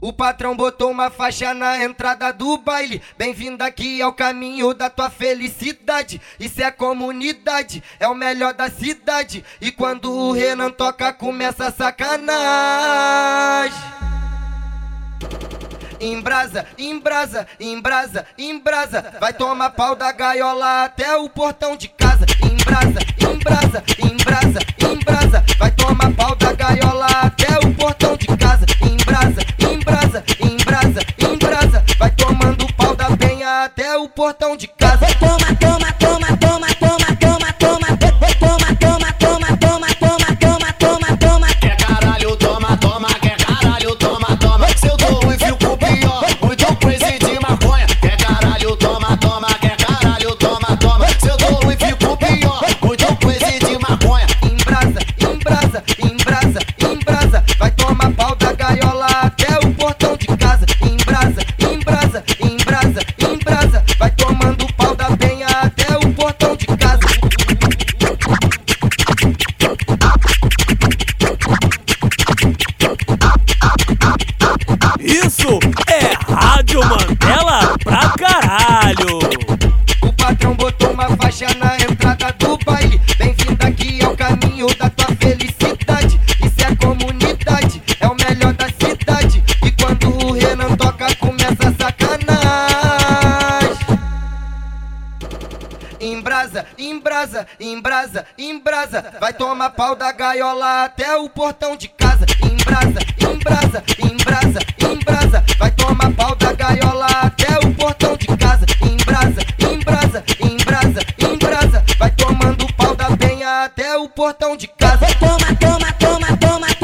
O patrão botou uma faixa na entrada do baile. Bem-vindo aqui ao caminho da tua felicidade. Isso é comunidade, é o melhor da cidade. E quando o Renan toca, começa a sacanagem. Embrasa, embrasa, embrasa, embrasa. Vai tomar pau da gaiola até o portão de casa. Embrasa, embrasa, até o portão de casa. Toma, toma, toma, toma, Vai tomando pau da penha até o portão de casa. Isso é Rádio Mandela pra caralho! Embrasa, embrasa, embrasa, embrasa. Vai tomar pau da gaiola até o portão de casa. Embrasa, embrasa, embrasa, embrasa. Vai tomar pau da gaiola até o portão de casa. Embrasa, embrasa, embrasa, embrasa. Vai tomando pau da penha até o portão de casa. Toma, toma, toma, toma, toma,